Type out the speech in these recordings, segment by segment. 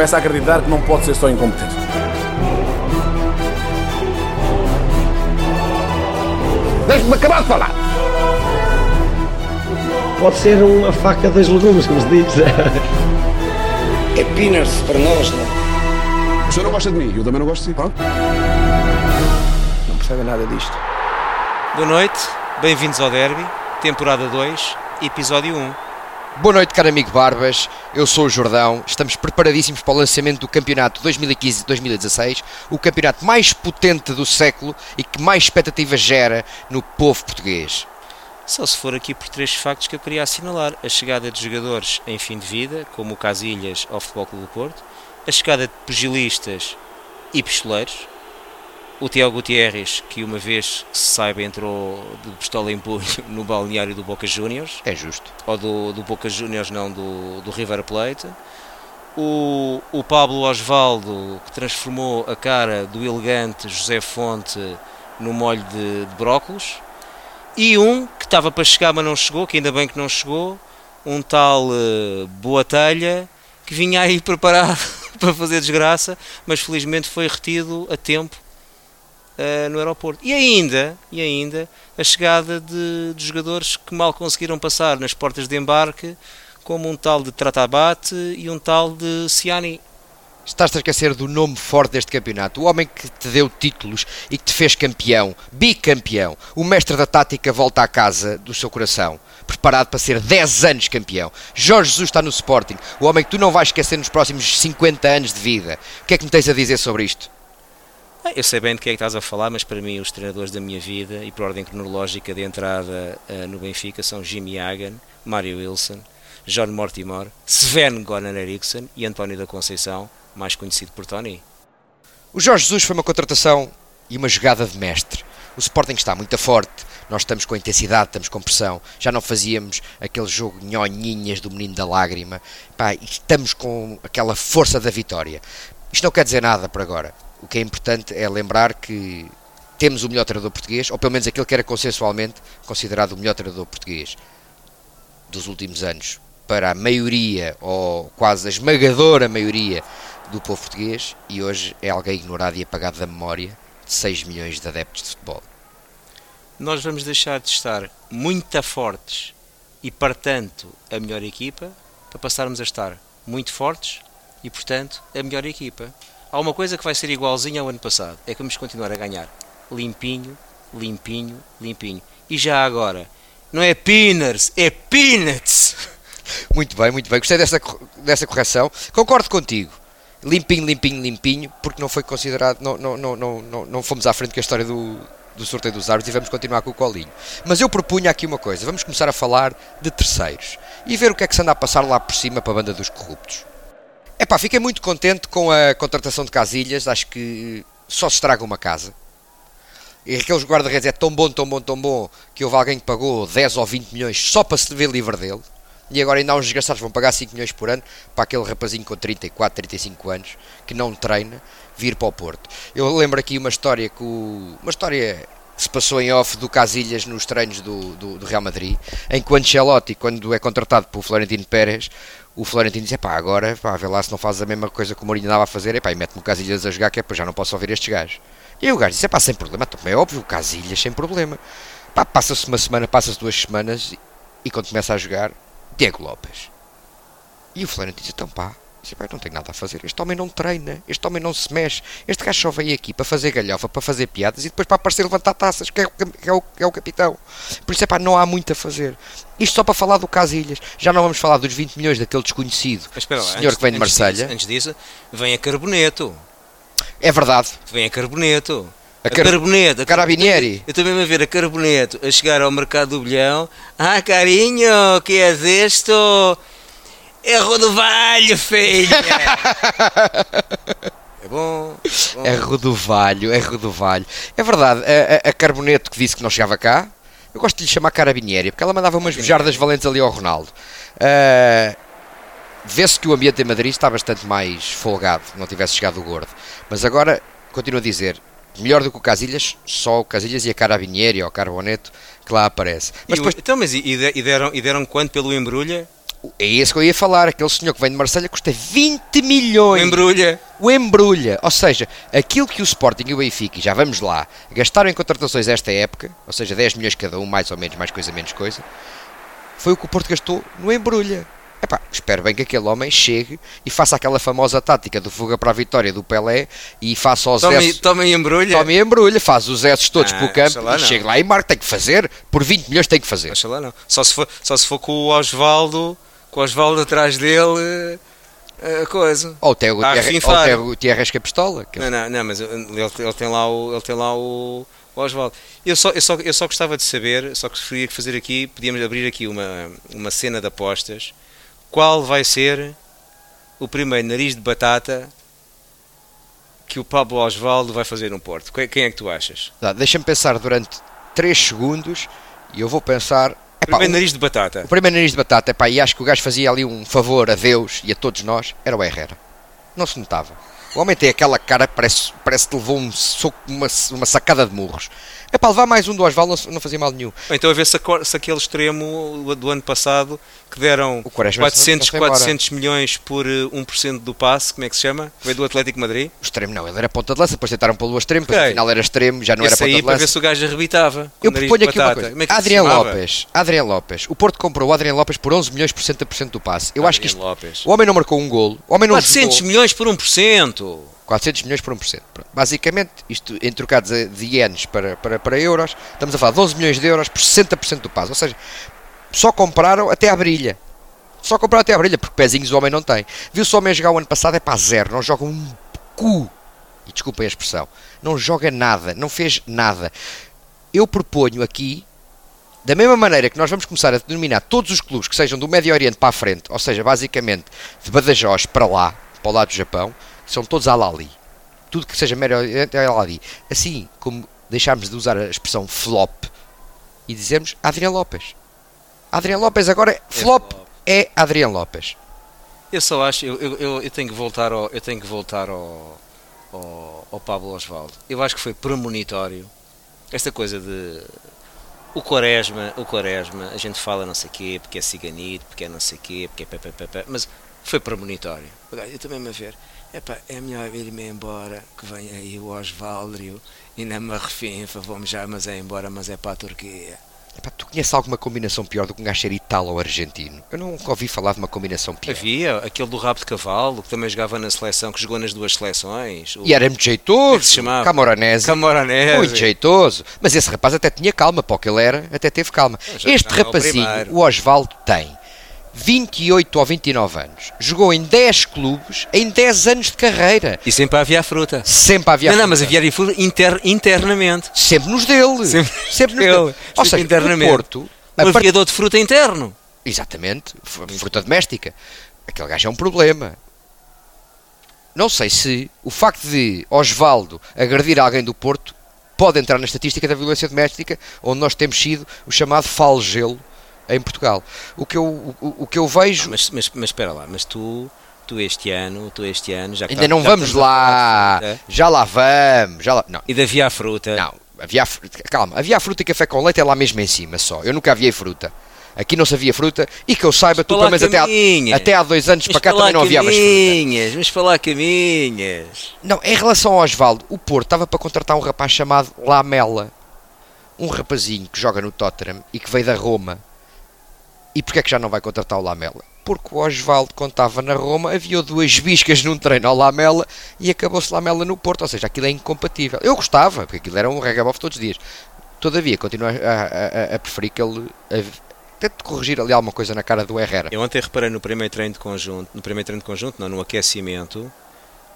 começa a acreditar que não pode ser só incompetência. Deixe-me acabar de falar. Pode ser uma faca das legumes, como se diz. É peanuts para nós, não? O senhor não gosta de mim, eu também não gosto de si. Pronto. Não percebe nada disto. Boa noite, bem-vindos ao Derby, temporada 2, episódio 1. Boa noite, caro amigo Barbas. Eu sou o Jordão. Estamos preparadíssimos para o lançamento do campeonato 2015-2016, o campeonato mais potente do século e que mais expectativas gera no povo português. Só se for aqui por três factos que eu queria assinalar: a chegada de jogadores em fim de vida, como o Casilhas ao Futebol Clube do Porto, a chegada de pugilistas e pistoleiros, o Tiago Gutierrez, que uma vez que se saiba entrou de pistola em punho no balneário do Boca Juniors, É justo. ou do, do Boca Juniors, não, do, do River Plate. O, o Pablo Osvaldo, que transformou a cara do elegante José Fonte no molho de, de brócolos. E um que estava para chegar, mas não chegou, que ainda bem que não chegou, um tal eh, Boatelha, que vinha aí preparado para fazer desgraça, mas felizmente foi retido a tempo eh, no aeroporto. E ainda, e ainda a chegada de, de jogadores que mal conseguiram passar nas portas de embarque, como um tal de Tratabate e um tal de Ciani. Estás a esquecer do nome forte deste campeonato, o homem que te deu títulos e que te fez campeão, bicampeão. O mestre da tática volta à casa do seu coração, preparado para ser 10 anos campeão. Jorge Jesus está no Sporting, o homem que tu não vais esquecer nos próximos 50 anos de vida. O que é que me tens a dizer sobre isto? Eu sei bem de quem é que estás a falar, mas para mim os treinadores da minha vida e por ordem cronológica de entrada ah, no Benfica são Jimmy Hagan, Mário Wilson, John Mortimer, Sven Goran Eriksson e António da Conceição, mais conhecido por Tony. O Jorge Jesus foi uma contratação e uma jogada de mestre. O Sporting está muito forte, nós estamos com intensidade, estamos com pressão. Já não fazíamos aquele jogo nhonhinhas do menino da lágrima. Pá, estamos com aquela força da vitória. Isto não quer dizer nada por agora. O que é importante é lembrar que temos o melhor treinador português, ou pelo menos aquele que era consensualmente considerado o melhor treinador português dos últimos anos, para a maioria, ou quase a esmagadora maioria do povo português, e hoje é alguém ignorado e apagado da memória de 6 milhões de adeptos de futebol. Nós vamos deixar de estar muito fortes e, portanto, a melhor equipa, para passarmos a estar muito fortes e, portanto, a melhor equipa. Há uma coisa que vai ser igualzinha ao ano passado, é que vamos continuar a ganhar limpinho, limpinho, limpinho. E já agora, não é peanuts, é peanuts! Muito bem, muito bem. Gostei dessa, dessa correção. Concordo contigo. Limpinho, limpinho, limpinho, porque não foi considerado, não, não, não, não, não, não fomos à frente com a história do, do sorteio dos árbitros e vamos continuar com o colinho. Mas eu propunha aqui uma coisa, vamos começar a falar de terceiros e ver o que é que se anda a passar lá por cima para a banda dos corruptos. Epá, fiquei muito contente com a contratação de Casilhas, acho que só se estraga uma casa. E aqueles guarda-redes é tão bom, tão bom, tão bom, que houve alguém que pagou 10 ou 20 milhões só para se ver livre dele. E agora ainda há uns desgraçados vão pagar 5 milhões por ano para aquele rapazinho com 34, 35 anos, que não treina, vir para o Porto. Eu lembro aqui uma história que o- uma história se passou em off do Casilhas nos treinos do, do, do Real Madrid, em que o Ancelotti, quando é contratado pelo Florentino Pérez, o Florentino diz, pá, agora, pá, vê lá se não faz a mesma coisa que o Mourinho andava a fazer, epá, e mete-me o Casilhas a jogar, que é para já não posso ouvir estes gajos. E o gajo disse, pá, sem problema, também é óbvio, o Casilhas sem problema. Pá, passa-se uma semana, passa-se duas semanas, e, e quando começa a jogar, Diego Lopes. E o Florentino diz, então pá, disse, não tenho nada a fazer, este homem não treina, este homem não se mexe, este gajo só veio aqui para fazer galhofa, para fazer piadas e depois para aparecer levantar taças, que é, o que é o, que é o capitão. Por isso é pá, não há muito a fazer. Isto só para falar do Casilhas. Já não vamos falar dos 20 milhões daquele desconhecido Mas lá, senhor antes- que vem de Marselha. antes disso, vem a Carboneto. É verdade. Vem a Carboneto. A A, Car- Carboneto. a Carabinieri. Eu estou mesmo a ver a Carboneto a chegar ao mercado do bilhão. Ah, carinho, que é isto? É Rodovalho, filha! é bom. é bom. É Rodovalho, é Rodovalho. É verdade, a, a, Carboneto que disse que não chegava cá, eu gosto de lhe chamar Carabinieri, porque ela mandava umas bujardas valentes ali ao Ronaldo. Ah, Vê-se que o ambiente em Madrid está bastante mais folgado, não tivesse chegado o gordo. Mas agora, continuo a dizer, melhor do que o Casilhas, só o Casilhas e a Carabinieri ou o Carboneto que lá aparece. Mas E depois, Então, mas e, e deram, e deram quanto pelo embrulha? É esse que eu ia falar. Aquele senhor que vem de Marselha custa 20 milhões. Embrulha. O embrulha. Ou seja, aquilo que o Sporting e o Benfica, e já vamos lá, gastaram em contratações esta época, ou seja, 10 milhões cada um, mais ou menos, mais coisa, menos coisa, foi o que o Porto gastou no embrulha. Epá, espero bem que aquele homem chegue e faça aquela famosa tática do fuga para a vitória do Pelé e faça os Toma, S. toma e embrulha. Tome embrulha, faz os S todos Ah, pelo campo sei lá, e chega lá e marca. Tem que fazer, por 20 milhões tem que fazer. Lá não. Só se for, só se for com o Osvaldo, com Osvaldo atrás dele, eh, a coisa. Ou até o o Thierry Rasca Pistola. que- Não, não, não, mas ele, ele tem lá o, ele tem lá o, o Osvaldo. Eu só, eu, só, eu só gostava de saber, só que de fazer aqui, podíamos abrir aqui uma, uma cena de apostas. Qual vai ser o primeiro nariz de batata que o Pablo Osvaldo vai fazer no Porto? Quem, é que tu achas? Dá, Deixa-me pensar durante 3 segundos e eu vou pensar. Epá, Primeiro nariz de batata. O primeiro nariz de batata, epá, e acho que o gajo fazia ali um favor a Deus e a todos nós, era o Herrera. Não se notava. O homem tem aquela cara que parece, parece que levou um soco, uma, uma sacada de murros. É para levar mais um do Osvaldo, não, não fazia mal nenhum. Então a ver se, a se aquele extremo do ano passado que deram O Quaresma 400, já foi embora. 400 milhões por eh, 1% do passe, como é que se chama? Veio do Atlético Madrid. O extremo não, ele era ponta de lança, depois tentaram pô-lo a extremo, depois Ok. afinal era extremo, já não era Esse ponta aí de para lança. ver se o gajo arrebitava. Eu proponho aqui uma coisa. É que Adriano? Lopes. Adriano Lopes. O Porto comprou o Adriano Lopes por 11 milhões por 60% do passe. Eu acho que isto, o homem não marcou um golo. O homem não 400 jogou. milhões por 1%. 400 milhões por 1%. Pronto. Basicamente, isto em trocados de ienes para, para, para euros, estamos a falar de 11 milhões de euros por 60% do passe. Ou seja, só compraram até à brilha. Só compraram até à brilha, porque pezinhos o homem não tem. Viu-se o homem jogar o ano passado, é para zero, não joga um cu. E desculpem a expressão. Não joga nada, não fez nada. Eu proponho aqui, da mesma maneira que nós vamos começar a denominar todos os clubes que sejam do Médio Oriente para a frente, ou seja, basicamente de Badajoz para lá, para o lado do Japão, são todos Alali. Tudo que seja Médio Oriente é Alali. Assim como deixarmos de usar a expressão flop e dizermos Adriano Lopes. Adriano Lopes agora, flop é Adriano Lopes. Eu só acho, eu, eu, eu- eu tenho que voltar ao, eu tenho que voltar ao, ao, ao Pablo Osvaldo. Eu acho que foi premonitório esta coisa de o Quaresma, o Quaresma, a gente fala não sei quê, porque é ciganito, porque é não sei quê, porque é pé, pé, pé, pé, mas foi premonitório. Eu também me a ver, epá, é melhor ir-me embora, que vem aí o Osvaldo e o- e não me arrefinfa, vamos já, mas é embora, mas é para a Turquia. Epá, tu conheces alguma combinação pior do que um gajo ser italo ou argentino? Eu nunca ouvi falar de uma combinação pior. Havia aquele do rabo de cavalo, que também jogava na seleção, que jogou nas duas seleções. O E era muito Como é jeitoso. se chamava? Camoranese. Camoranese. Muito jeitoso. Mas esse rapaz até tinha calma, para o que ele era, até teve calma. Este é rapazinho, o Osvaldo, tem 28 ou 29 anos. Jogou em 10 clubes em 10 anos de carreira. E sempre havia a fruta. Sempre havia não, não, fruta. mas havia a fruta inter, internamente. Sempre nos dele. Sempre Sempre, nos ele. dele. Ou Sempre seja, internamente. o Porto... Um part- aviador de fruta interno. Exatamente. Fruta doméstica. Aquele gajo é um problema. Não sei se o facto de Osvaldo agredir alguém do Porto pode entrar na estatística da violência doméstica, onde nós temos sido o chamado falgelo em Portugal. O que eu, o, o que eu vejo... Mas, mas, mas espera lá, mas tu, tu este ano, tu este ano, já Ainda tá- não já vamos falar lá. fruta, Já lá vamos. Já lá... Não, E de havia a fruta. Não, havia a fruta, calma, havia a fruta e café com leite é lá mesmo em cima só. Eu nunca havia fruta. Aqui não se havia fruta e que eu saiba, tu pelo menos até há, até há dois anos Mas para cá também não havia mais fruta. caminhas, para lá caminhas. Não, em relação ao Osvaldo, o Porto estava para contratar um rapaz chamado Lamela. Um rapazinho que joga no Tottenham e que veio da Roma. E porquê é que já não vai contratar o Lamela? Porque o Osvaldo, estava na Roma, havia duas biscas num treino ao Lamela e acabou-se Lamela no Porto. Ou seja, aquilo é incompatível. Eu gostava, porque aquilo era um regabof todos os dias. Todavia, continuo a, a- a- preferir que ele... A, tente corrigir ali alguma coisa na cara do Herrera. Eu ontem reparei no primeiro treino de conjunto, no primeiro treino de conjunto, não, no aquecimento,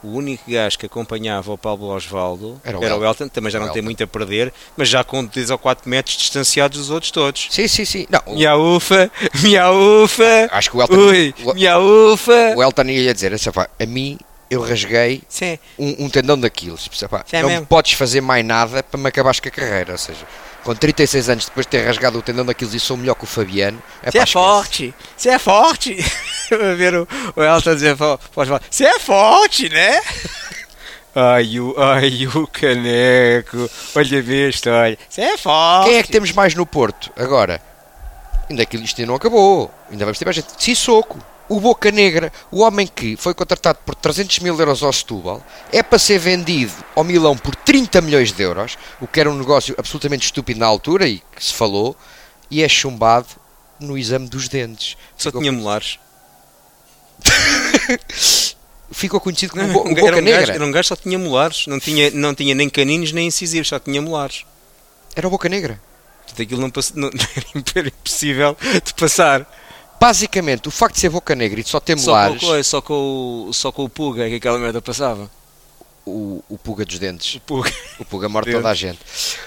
o único gajo que acompanhava o Pablo Osvaldo Era era o o, Elton, também já O não tem Elton. muito a perder, mas já com 3 ou 4 metros distanciados dos outros todos. Sim, sim, sim. Não, o- Minha ufa, minha ufa, acho que o Elton... ui, o- minha ufa. O Elton ia dizer, "Essa pá, a mim eu rasguei um, um tendão Sim, é não mesmo. podes fazer mais nada para me acabares com a carreira. Ou seja, com 36 anos depois de ter rasgado o tendão daqueles e sou melhor que o Fabiano. É você pá, é forte, você é forte. a ver o, o Elton dizer, você é forte, né? Ai o, ai, o caneco, olha a minha história. Você é forte. Quem é que temos mais no Porto agora? Ainda que isto ainda não acabou. Ainda vamos ter mais gente. Sissoko, o Boca Negra, o homem que foi contratado por 300 mil euros ao Setúbal, é para ser vendido ao Milão por 30 milhões de euros, o que era um negócio absolutamente estúpido na altura e que se falou, e é chumbado no exame dos dentes. Só Ficou- tinha molares. Ficou conhecido como Não, Bo- o era, Boca um gajo, Negra. era um gajo só tinha molares. Não tinha, não tinha nem caninos nem incisivos, só tinha molares. Era o Boca Negra. Portanto, aquilo não, pass- não era impossível de passar. Basicamente, o facto de ser Boca Negra e de só ter Só com, molares, o coisa, só, com o, só com o Puga é que aquela merda passava. o, o Puga dos Dentes. O Puga. O Puga morre toda a gente.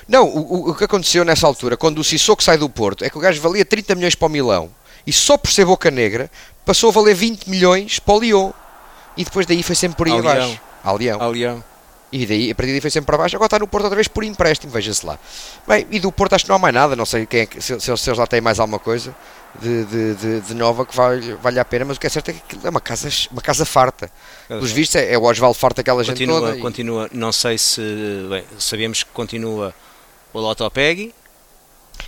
Não, o, o- o que aconteceu nessa altura, quando o Sissoko sai do Porto, é que o gajo valia 30 milhões para o Milão e só por ser Boca Negra passou a valer 20 milhões para o Lyon. E depois daí foi sempre por aí Ao abaixo. Leão. Ao Leão. Ao Leão. E daí, a partir daí foi sempre para baixo. Agora está no Porto outra vez por empréstimo, veja-se lá. Bem, e do Porto acho que não há mais nada. Não sei quem é que- se, se, se eles lá têm mais alguma coisa de, de, de, de nova que vale, vale a pena. Mas o que é certo é que aquilo é uma casa, uma casa farta. Pelos vistos, é, é o Osvaldo farta aquela gente Continua, toda. e- continua, não sei se. Bem, sabemos que continua o Lotopegui.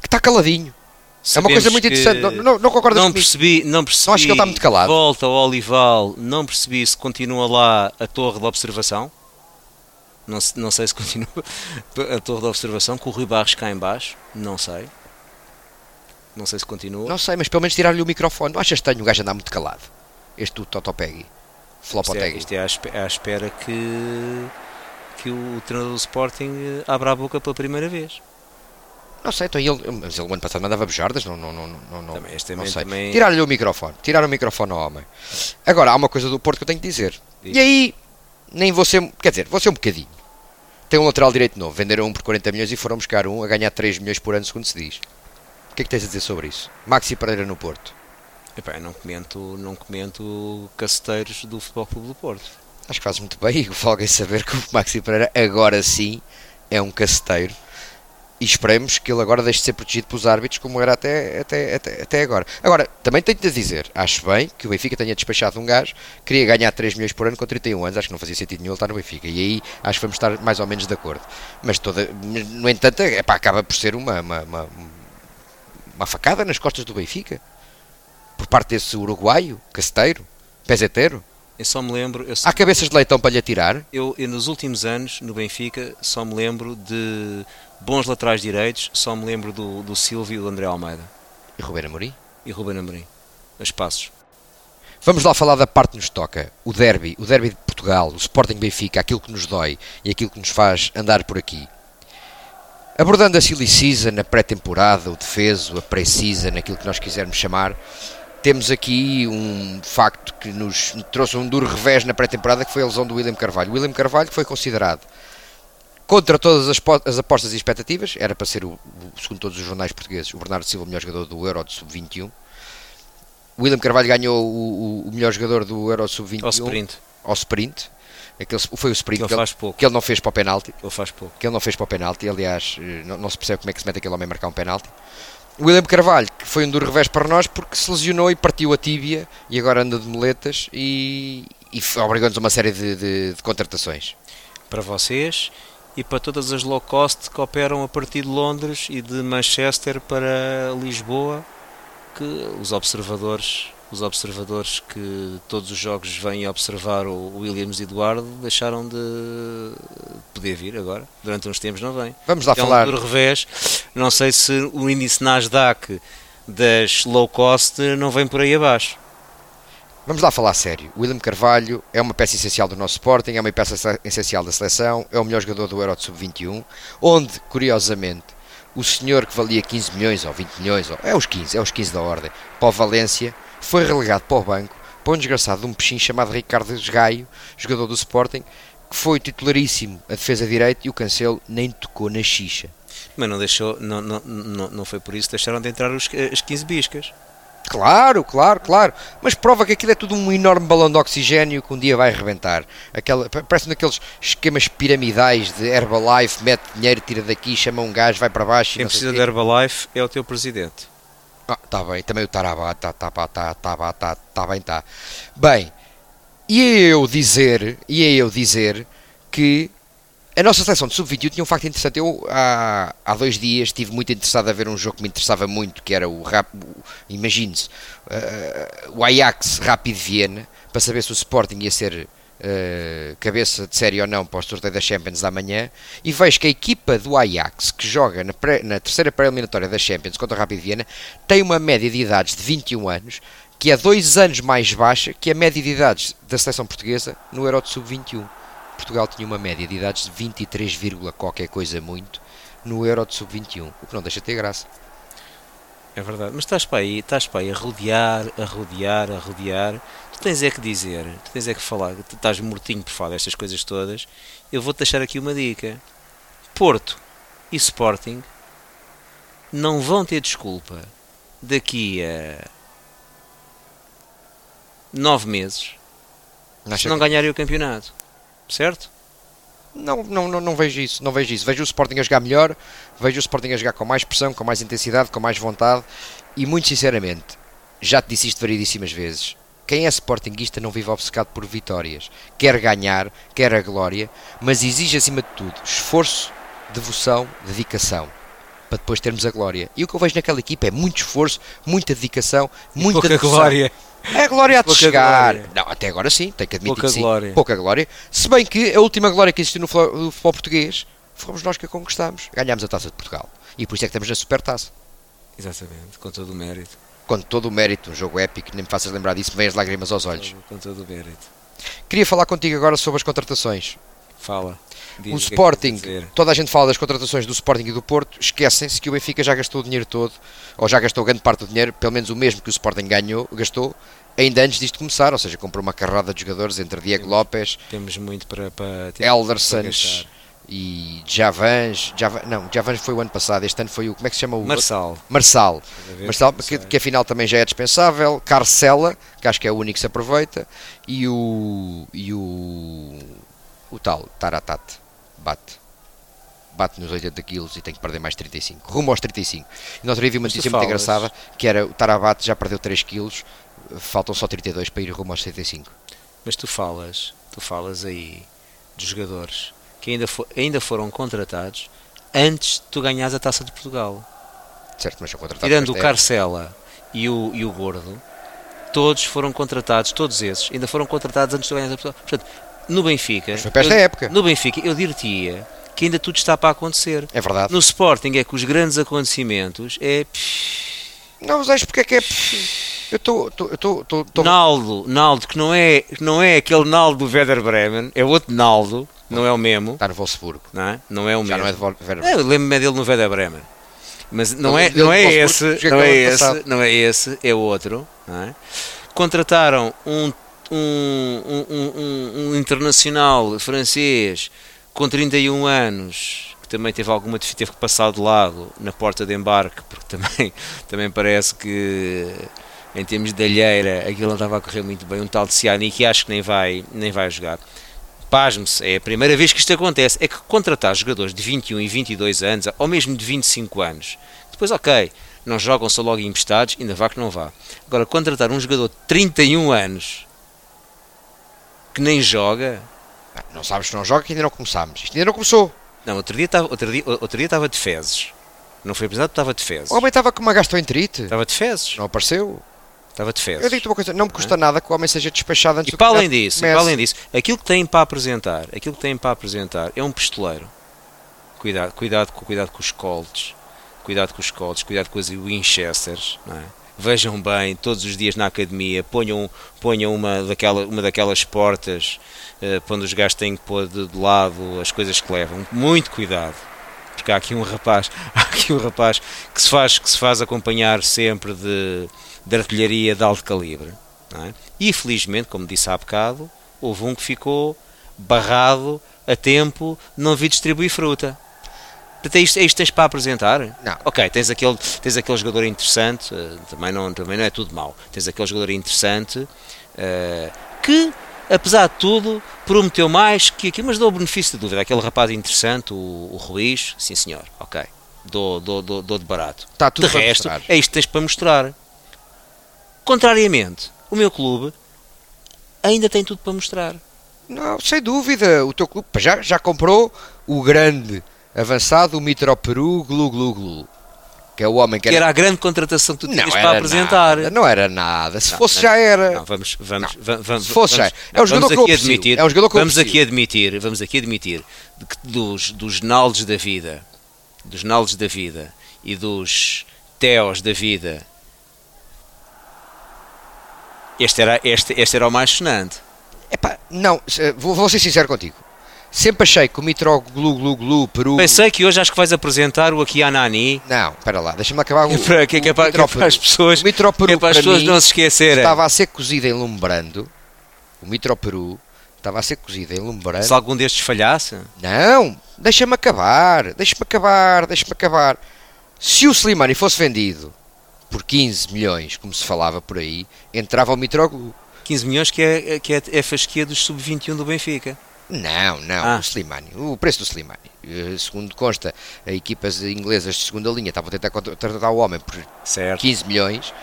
que está caladinho. É uma coisa muito interessante. Não, não, não concordas Não comigo? percebi, não percebi. acho que ele está muito calado. Volta ao Olival, não percebi se continua lá a torre de observação. Não, não sei se continua a torre de observação com o Rui Barros cá em baixo. Não sei. Não sei se continua. Não sei, mas pelo menos tirar-lhe o microfone. Não achas estranho o gajo andar muito calado? Este do Totopegui. isto, é, Flopotegui. isto é à espe- à espera que, que o treinador do Sporting eh, abra a boca pela primeira vez. Não sei, então ele, mas ele o ano passado mandava bujardas, não, não, não, não, não, Também, este não sei. também- Tirar-lhe o microfone, tirar o microfone ao homem. Agora, há uma coisa do Porto que eu tenho que dizer. Diz. E aí, nem vou ser, quer dizer, vou ser um bocadinho. Tem um lateral direito novo, venderam um por 40 milhões e foram buscar um a ganhar 3 milhões por ano, segundo se diz. O que é que tens a dizer sobre isso? Maxi Pereira no Porto. Epá, não comento, não comento caceteiros do Futebol Clube do Porto. Acho que fazes muito bem e folguem saber que o Maxi Pereira agora sim é um caceteiro e esperemos que ele agora deixe de ser protegido pelos árbitros como era até, até, até, até agora. Agora, também tenho de te dizer, acho bem que o Benfica tenha despachado um gajo, queria ganhar 3 milhões por ano com 31 anos, acho que não fazia sentido nenhum ele estar no Benfica e aí acho que vamos estar mais ou menos de acordo. Mas toda, no entanto, é, pá, acaba por ser uma, uma, uma, uma facada nas costas do Benfica por parte desse uruguaio, caceteiro, peseteiro. Eu só me lembro, eu, Há cabeças de leitão para lhe atirar. eu, eu nos últimos anos no Benfica só me lembro de bons laterais direitos, só me lembro do, do Silvio e do André Almeida E Ruben Amorim? e Ruben Amorim. As passos. Vamos lá falar da parte que nos toca. O derby, o derby de Portugal, o Sporting Benfica, aquilo que nos dói e aquilo que nos faz andar por aqui. Abordando a silly season, a pré-temporada, o defeso, a pré-season, aquilo que nós quisermos chamar, temos aqui um facto que nos trouxe um duro revés na pré-temporada, que foi a lesão do William Carvalho. O William Carvalho foi considerado contra todas as, as apostas e expectativas, era para ser, o, segundo todos os jornais portugueses, o Bernardo Silva, o melhor jogador do Euro de Sub-21. O William Carvalho ganhou o, o- o melhor jogador do Euro Sub-21 Ao sprint, ao sprint. Aquele, foi o sprint ele que ele, que ele não fez para o penalti. Ele faz pouco. Que ele não fez para o penalti. Aliás, eh, não, não se percebe como é que se mete aquele homem a marcar um penalti. O William Carvalho, que foi um duro revés para nós porque se lesionou e partiu a tíbia e agora anda de moletas e, e obrigou-nos a uma série de, de- de contratações. Para vocês e para todas as low cost que operam a partir de Londres e de Manchester para Lisboa, que os observadores, os observadores que todos os jogos vêm observar o Williams e Eduardo deixaram de poder vir agora. Durante uns tempos não vêm. Vamos lá é falar. um revés. Não sei se o índice Nasdaq das low cost não vem por aí abaixo. Vamos lá falar sério. O William Carvalho é uma peça essencial do nosso Sporting, é uma peça se- essencial da seleção, é o melhor jogador do Euro de Sub-21, onde, curiosamente, o senhor que valia 15 milhões ou 20 milhões, ou, é os 15, é os 15 da ordem, para o Valência, foi relegado para o banco, para um desgraçado de um peixinho chamado Ricardo Gaio, jogador do Sporting, que foi titularíssimo a defesa direita e o Cancelo nem tocou na xixa. Mas não deixou, não, não, não, não foi por isso que deixaram de entrar os, as 15 biscas. Claro, claro, claro. Mas prova que aquilo é tudo um enorme balão de oxigênio que um dia vai rebentar. Aquela, pa- parece naqueles esquemas piramidais de Herbalife, mete dinheiro, tira daqui, chama um gajo, vai para baixo. Quem precisa de. Herbalife é o teu presidente. Ah, tá bem, também o Tarabá, tá, tá, tá, tá, tá, tá, tá bem, tá. Bem, e é eu dizer, e é eu dizer que A nossa seleção de sub-21 tinha um facto interessante. Eu, há, há dois dias, estive muito interessado a ver um jogo que me interessava muito, que era o, o imagine-se, uh, o Ajax Rapid Viena, para saber se o Sporting ia ser uh, cabeça de série ou não para o sorteio da Champions da manhã, e vejo que a equipa do Ajax, que joga na, pré- na terceira pré-eliminatória da Champions contra o Rapid Viena, tem uma média de idades de 21 anos, que é dois anos mais baixa que a média de idades da seleção portuguesa no Euro de Sub-21. Portugal tinha uma média de idades de 23, vírgula qualquer coisa muito no Euro de Sub-21, o que não deixa de ter graça. É verdade, mas estás para aí, estás para aí a rodear, a rodear, a rodear. Tu tens é que dizer, tu tens é que falar, tu estás mortinho por falar destas coisas todas. Eu vou-te deixar aqui uma dica: Porto e Sporting não vão ter desculpa daqui a nove meses Acha se não ganharem o campeonato, certo? Não, não, não, não vejo isso, não vejo isso. Vejo o Sporting a jogar melhor, vejo o Sporting a jogar com mais pressão, com mais intensidade, com mais vontade e muito sinceramente, já te disse isto variedíssimas vezes. Quem é Sportingista não vive obcecado por vitórias. Quer ganhar, quer a glória, mas exige acima de tudo esforço, devoção, dedicação. Para depois termos a glória. E o que eu vejo naquela equipa é muito esforço, muita dedicação, muita Pouca devoção. glória. É a glória a de chegar. glória. Não, até agora sim, tem que admitir Pouca que sim. glória. Pouca glória. Se bem que a última glória que existiu no futebol português fomos nós que a conquistámos. Ganhámos a taça de Portugal. E por isso é que estamos na super taça. Exatamente, com todo o mérito. Com todo o mérito, um jogo épico, nem me faças lembrar disso, me vêm as lágrimas aos olhos. Com todo o mérito. Queria falar contigo agora sobre as contratações. Fala. Diz O é que Sporting, toda a gente fala das contratações do Sporting e do Porto, esquecem-se que o Benfica já gastou o dinheiro todo, ou já gastou grande parte do dinheiro, pelo menos o mesmo que o Sporting ganhou, gastou, ainda antes disto começar, ou seja, comprou uma carrada de jogadores entre Diego Lopes, Temos muito para. para temos Eldersons e Javans, Javan, não, Javans foi o ano passado, este ano foi o, como é que se chama o Marçal. Marçal? Marçal que, que afinal também já é dispensável, Carcela, que acho que é o único que se aproveita, e o e o o tal Taratat, bate bate nos 80 kg e tem que perder mais 35, rumo aos 35. E nós vi uma notícia muito falas- engraçada, que era o Tarabat já perdeu 3 kg, faltam só 32 para ir rumo aos 65. Mas tu falas, tu falas aí de jogadores que ainda, ainda foram contratados antes de tu ganhares a taça de Portugal. Certo, mas Tirando o. Carcela e o, e o Gordo, todos foram contratados, todos esses, ainda foram contratados antes de tu ganhares a Portugal. Portanto, no Benfica, Mas foi para esta eu- época. no Benfica, eu dir-te-ia que ainda tudo está para acontecer. É verdade. No Sporting é que os grandes acontecimentos é Não, mas porque é que é. Eu estou. Estou. Naldo, Naldo, que não é, não é aquele Naldo do Werder Bremen, é outro Naldo, não é o mesmo, Está no Wolfsburgo. não é? Não é o Já mesmo. não é de Wolfsburgo. É, eu lembro-me dele no Werder Bremen. Mas não Ele- é, não é esse, chegou não é esse, não é esse, é outro. não é? Contrataram um, um, um, um- um- internacional francês com 31 anos, que também teve alguma teve que passar de lado na porta de embarque, porque também, também parece que em termos de alheira aquilo estava a correr muito bem, um tal de Ciani que acho que nem vai, nem vai jogar. Pasme-se, é a primeira vez que isto acontece, é que contratar jogadores de 21 e 22 anos, ou mesmo de 25 anos, depois ok, não jogam só logo emprestados, ainda vá que não vá. Agora, contratar um jogador de 31 anos, que nem joga, Não sabes que não joga que ainda não começámos. Isto ainda não começou. não, outro dia estava, outro dia, outro dia de fezes, não foi apresentado, estava de fezes, O homem estava com uma gastroenterite. estava de fezes, Não apareceu. estava de fezes. Eu digo-te uma coisa, não me custa nada que o homem seja despachado antes E do para além disso, e comece. para além disso, aquilo que têm para apresentar, aquilo que têm para apresentar é um pistoleiro. Cuidado, cuidado, com- cuidado com os Colts, cuidado com os Colts, cuidado com os Winchesters, não é? Vejam bem, todos os dias na academia, ponham, ponham uma, daquela, uma daquelas portas para onde os gajos têm que pôr de, de lado as coisas que levam. Muito cuidado, porque há aqui um rapaz, há aqui um rapaz que se faz, que se faz acompanhar sempre de, de artilharia de alto calibre. é? E felizmente, como disse há bocado, houve um que ficou barrado a tempo não vir distribuir fruta. É isto, é que tens para apresentar? Não. Ok, tens aquele, tens aquele jogador interessante, eh, também, não, também não é tudo mau. Tens aquele jogador interessante eh, que, apesar de tudo, prometeu mais que aqui, mas dou o benefício da dúvida. Aquele rapaz interessante, o, o Ruiz, sim senhor, ok. Dou, dou, dou, dou de barato. Está tudo de para resto, mostrar. é isto que tens para mostrar. Contrariamente, o meu clube ainda tem tudo para mostrar. Não, sem dúvida. O teu clube já, já comprou o grande avançado, o Mitro Peru, Glu Glu Glu. Que é o homem que Que era a grande contratação que tu tinhas era para apresentar. Nada, não era nada. Se Não, fosse não, já era. Não, vamos, vamos, va- vamos, Se fosse vamos, já. É um jogador vamos aqui admitir, É um jogador vamos aqui admitir, vamos aqui admitir dos dos Naldes da vida, dos Naldes da vida e dos Teos da vida. Este era, este, este era o mais sonante. Epá, não, vou, vou ser sincero contigo. Sempre achei que o Mitro Glu Glu Peru. Pensei que hoje acho que vais apresentar o aqui Anani. Não, espera lá, deixa-me acabar o. Para, que é, que é para, que é para as pessoas, O Mitro Peru é para as para pessoas mim, não se esquecerem. Estava a ser cozido em lumbrando. O Mitro Peru estava a ser cozido em lumbrando. Se algum destes falhasse, Não, deixa-me acabar, deixa-me acabar, deixa-me acabar. Se o Slimani fosse vendido por 15 milhões, como se falava por aí, entrava o Mitroglou. 15 milhões que é, que é, é a fasquia dos sub-21 do Benfica. Não, não, Ah. o Slimani, o preço do Slimani. Eh, Segundo consta, as equipas inglesas de segunda linha estavam a tentar contratar o homem por Certo. 15 milhões.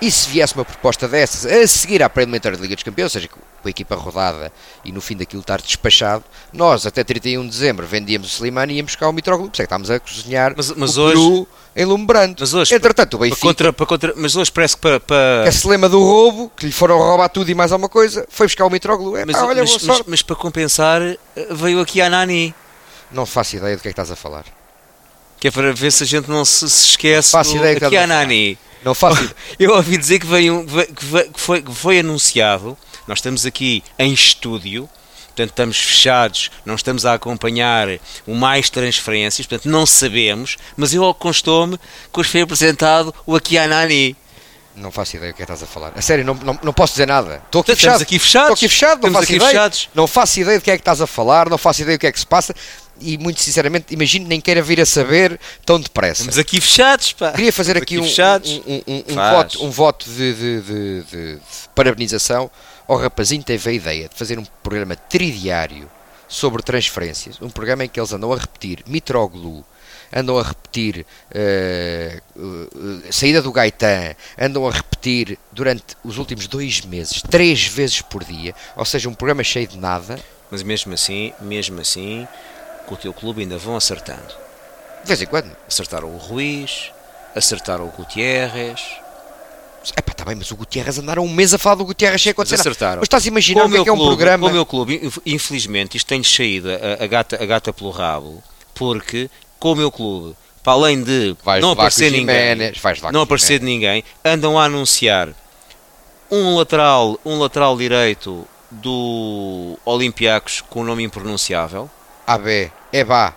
E se viesse uma proposta dessas a seguir à pré-eliminatória da Liga dos Campeões, ou seja, com a equipa rodada e no fim daquilo estar despachado, nós até 31 de dezembro vendíamos o Slimani e íamos buscar o Mitroglou. Por isso é que estávamos a cozinhar Mas- mas o hoje- Peru em Lumbrando. Mas hoje, Entretanto, o Benfica, contra, para contra, mas hoje parece que para. para que se lema do roubo, que lhe foram roubar tudo e mais alguma coisa, foi buscar o Mitroglou. É, mas, pá, olha, mas, boa mas- sorte. mas para compensar, veio aqui a Nani. Não faço ideia do que é que estás a falar. Que é para ver se a gente não se, se esquece. Faço do- ideia que aqui a a falar. Não faço ideia. Eu ouvi dizer que, veio, ve- que, ve- que foi, que foi anunciado. Nós estamos aqui em estúdio, portanto estamos fechados, não estamos a acompanhar o mais transferências, portanto não sabemos, mas eu constou-me que hoje foi apresentado o aqui a Nani. Não faço ideia do que é que estás a falar. A sério, não, não, não posso dizer nada. Estou aqui fechado. aqui fechados. Estou aqui fechado, não faço ideia. Não faço ideia do que é que estás a falar, não faço ideia do que é que se passa e muito sinceramente imagino nem queira vir a saber tão depressa. Estamos aqui fechados, pá. Queria fazer Estamos aqui um, fechados. um, um- um- um Faz. voto, um voto de, de- de- de- de parabenização ao rapazinho que teve a ideia de fazer um programa tridiário sobre transferências, um programa em que eles andam a repetir Mitroglou, andam a repetir eh, eh, eh, saída do Gaetan, andam a repetir durante os últimos dois meses, três vezes por dia, ou seja, um programa cheio de nada. Mas mesmo assim, mesmo assim, com o teu clube ainda vão acertando. De vez em quando. Acertaram o Ruiz, acertaram o Gutierrez. Epá, tá bem, mas o Gutierrez andaram um mês a falar do Gutierrez sem acontecer acertaram. Mas estás a imaginar o que é, que é um clube- programa... Com o meu clube, inf- infelizmente, isto tem saído a, a gata, a gata pelo rabo, porque com o meu clube, para além de Vais não aparecer ninguém, não aparecer de ninguém, andam a anunciar um lateral, um lateral direito do Olympiacos com um nome impronunciável. AB, Eba,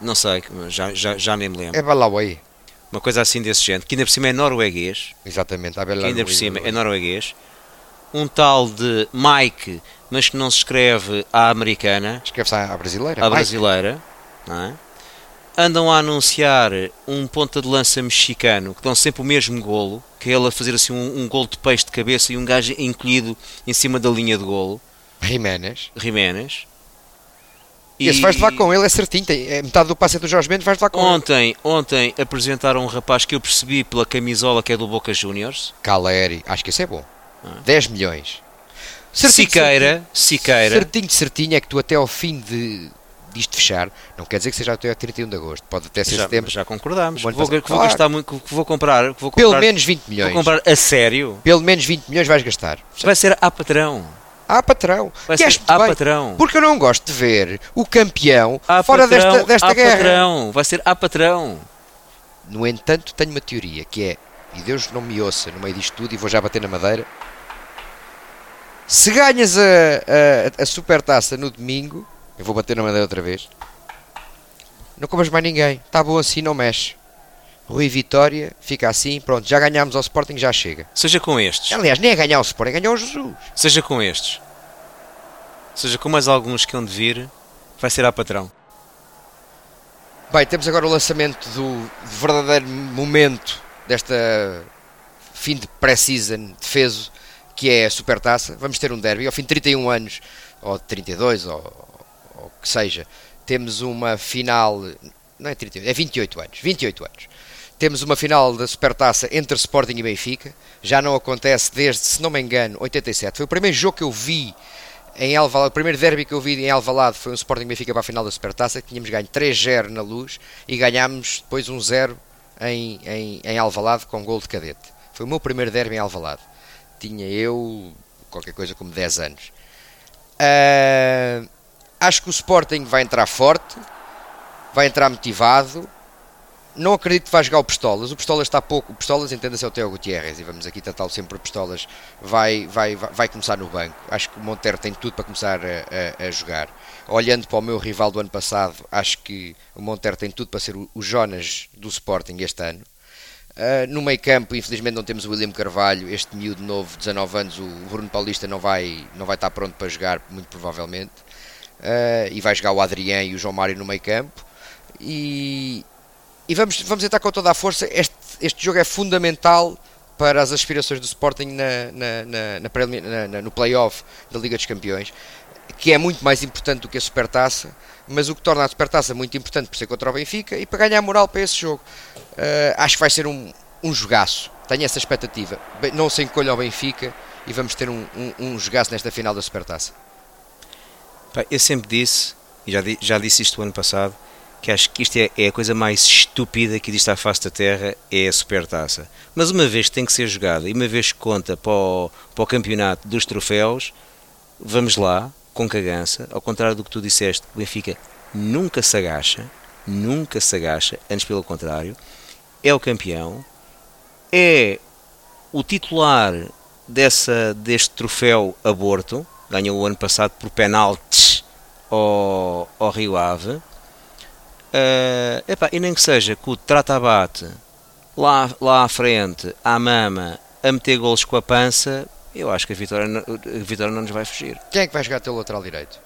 Não sei, já, já, já nem me lembro. Eba Laway. Uma coisa assim desse género, que ainda por cima é norueguês. Exatamente, AB que ainda por cima é norueguês, um tal de Mike, mas que não se escreve à americana, Escreve-se à brasileira. à brasileira, não é? andam a anunciar um ponta de lança mexicano que dão sempre o mesmo golo, que é ele a fazer assim um, um golo de peixe de cabeça e um gajo encolhido em cima da linha de golo, Jiménez. Jiménez. E esse vais levar com ele, é certinho. Tem, é metade do passe do Jorge Mendes, vais levar com ele. Ontem, ontem apresentaram um rapaz que eu percebi pela camisola que é do Boca Juniors, Caleri, acho que esse é bom. 10 milhões. Certinho, Siqueira, Siqueira, Certinho, certinho é que tu até ao fim de disto fechar, não quer dizer que seja até ao 31 de agosto, pode até ser já, setembro, já Que vou, que vou gastar muito, que vou comprar, que vou pelo comprar, menos 20 vou milhões. comprar a sério. Pelo menos 20 milhões vais gastar. Vai ser a patrão. Ah, patrão. Vai ser bem, patrão. Porque eu não gosto de ver o campeão A fora patrão, desta, desta a guerra. patrão. Vai ser a patrão. No entanto, tenho uma teoria que é, e Deus não me ouça no meio disto tudo, e vou já bater na madeira. Se ganhas a, a, a supertaça no domingo, eu vou bater na madeira outra vez. Não compras mais ninguém, está bom assim, não mexe. Rui Vitória, fica assim, pronto, já ganhámos ao Sporting, já chega. Seja com estes. Aliás, nem é ganhar o Sporting, é ganhar o Jesus. Seja com estes. Seja com mais alguns que hão de vir. Vai ser a patrão. Bem, temos agora o lançamento do verdadeiro momento desta fim de pré-season defeso, que é a Supertaça. Vamos ter um derby. Ao fim de 31 anos, ou de 32, ou, ou o que seja, temos uma final. Não é 38, é 28 anos. 28 anos. Temos uma final da Supertaça entre Sporting e Benfica. Já não acontece desde, se não me engano, 87. Foi o primeiro jogo que eu vi em Alvalade, o primeiro derby que eu vi em Alvalade foi um Sporting Benfica para a final da Supertaça, tínhamos ganho 3-0 na luz e ganhámos depois um 0 em, em, em Alvalade com gol de cadete. Foi o meu primeiro derby em Alvalade. Tinha eu qualquer coisa como 10 anos. Uh, acho que o Sporting vai entrar forte, vai entrar motivado. Não acredito que vai jogar o Pistolas. O Pistolas está pouco. O Pistolas, entenda-se, é o Teo Gutierrez. E vamos aqui tratá-lo sempre por Pistolas. Vai, vai, vai, vai, começar no banco. Acho que o Montero tem tudo para começar a, a, a, jogar. Olhando para o meu rival do ano passado, acho que o Montero tem tudo para ser o, o Jonas do Sporting este ano. Uh, no meio campo, infelizmente, não temos o William Carvalho. Este miúdo novo, 19 anos, o Bruno Paulista, não vai, não vai estar pronto para jogar, muito provavelmente. Uh, e vai jogar o Adrián e o João Mário no meio campo. E, e vamos, vamos entrar com toda a força. Este, este jogo é fundamental para as aspirações do Sporting na, na, na, no play-off da Liga dos Campeões, que é muito mais importante do que a Supertaça, mas o que torna a Supertaça muito importante por ser contra o Benfica e para ganhar moral para esse jogo. Uh, acho que vai ser um, um jogaço, tenho essa expectativa. Não se encolha ao Benfica e vamos ter um, um, um jogaço nesta final da Supertaça. Eu sempre disse, e já, já disse isto o ano passado, que acho que isto é, é, a coisa mais estúpida que existe à face da Terra, é a supertaça. Mas uma vez que tem que ser jogada e uma vez que conta para o, para o campeonato dos troféus, vamos lá, com cagança, ao contrário do que tu disseste, o Benfica nunca se agacha, nunca se agacha, antes pelo contrário, é o campeão, é o titular dessa, deste troféu aborto, ganhou o ano passado por penaltis ao, ao Rio Ave, Uh, epá, e nem que seja com o trata-bate lá, lá à frente, à mama, a meter golos com a pança, eu acho que a vitória, a vitória não nos vai fugir. Quem é que vai jogar teu lateral direito?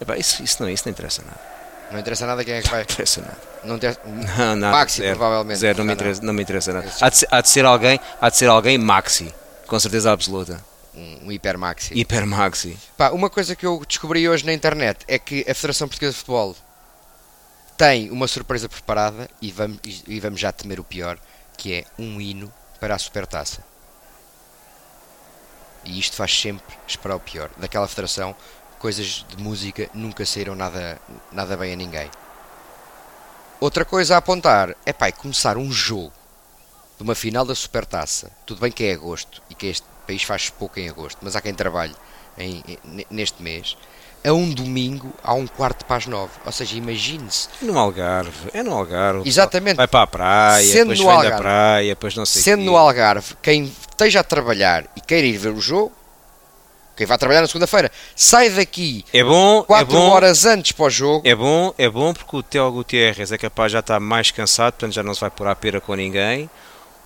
Epá, isso, isso, não, isso não interessa nada. Não interessa nada quem é que vai. Não interessa nada. Não, interessa... não nada, Maxi, zero, provavelmente. Zero, não, me interessa, não me interessa nada. Há de, ser, há de, ser, alguém, há de ser alguém maxi, com certeza absoluta. Um, um hiper maxi. Hiper maxi. Pá, uma coisa que eu descobri hoje na internet é que a Federação Portuguesa de Futebol tem uma surpresa preparada e vamos, e vamos já temer o pior, que é um hino para a supertaça. E isto faz sempre esperar o pior. Daquela federação, coisas de música nunca saíram nada, nada bem a ninguém. Outra coisa a apontar é pai, começar um jogo de uma final da supertaça. Tudo bem que é agosto e que este país faz pouco em agosto, mas há quem trabalhe em, neste mês a um domingo a um quarto para as nove. Ou seja, imagine-se. No Algarve, é no Algarve. Exatamente. Vai para a praia, Sendo depois no Algarve, da praia, depois não sei Sendo no Algarve, quem esteja a trabalhar e queira ir ver o jogo, quem vai trabalhar na segunda-feira, sai daqui é bom, 4 é bom, horas antes para o jogo. É bom, é bom porque o Teo Gutierrez é capaz de já estar mais cansado, portanto já não se vai pôr à pera com ninguém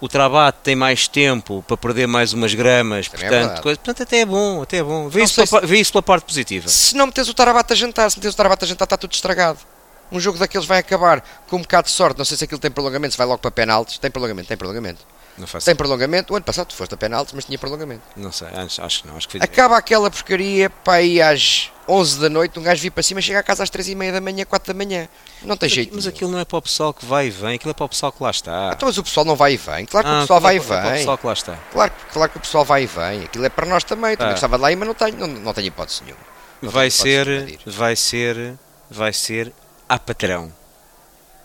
o trabalho tem mais tempo para perder mais umas gramas, Também é portanto, é coisa, portanto até é bom, até é bom. Vê, isso pela, se... vê isso pela parte positiva. Se não metes o Tarabata a jantar, se metes o Tarabata a jantar está tudo estragado. Um jogo daqueles vai acabar com um bocado de sorte, não sei se aquilo tem prolongamento, se vai logo para penaltis, tem prolongamento, tem prolongamento. Não faço tem prolongamento, o ano passado tu foste a penaltis, mas tinha prolongamento. Não sei, acho que não, acho que Acaba aquela porcaria para ir às 11 da noite, um gajo vir para cima e chega a casa às 3 e meia da manhã, 4 da manhã. Não tem mas, jeito. Mas aquilo não é para o pessoal que vai e vem, aquilo é para o pessoal que lá está. Então, mas o pessoal não vai e vem. Claro que ah, o pessoal vai e vem. É para o pessoal que lá está. Claro, claro que o pessoal vai e vem. Aquilo é para nós também. Também ah. gostava de lá ir, mas não tenho, não, não tenho hipótese nenhuma. Não vai ser, vai ser, vai ser a patrão.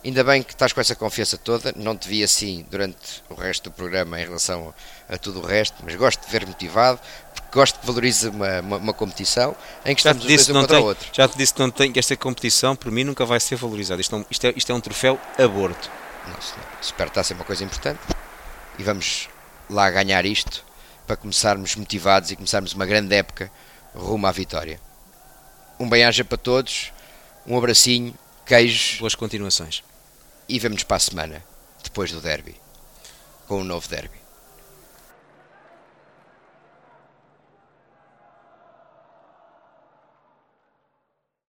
Ainda bem que estás com essa confiança toda. Não te vi assim durante o resto do programa em relação a tudo o resto, mas gosto de ver motivado, porque gosto de valorizar uma, uma, uma, competição em que já estamos os dois um contra o outro. Já te disse que, não tem, que esta competição, por mim, nunca vai ser valorizada. Isto, isto, é, isto é um troféu aborto. Não, senhor. Espero que está a ser uma coisa importante e vamos lá ganhar isto para começarmos motivados e começarmos uma grande época rumo à vitória. Um bem-aja para todos, um abracinho, queijos. Boas continuações. E vemos para a semana, depois do derby, com um novo derby.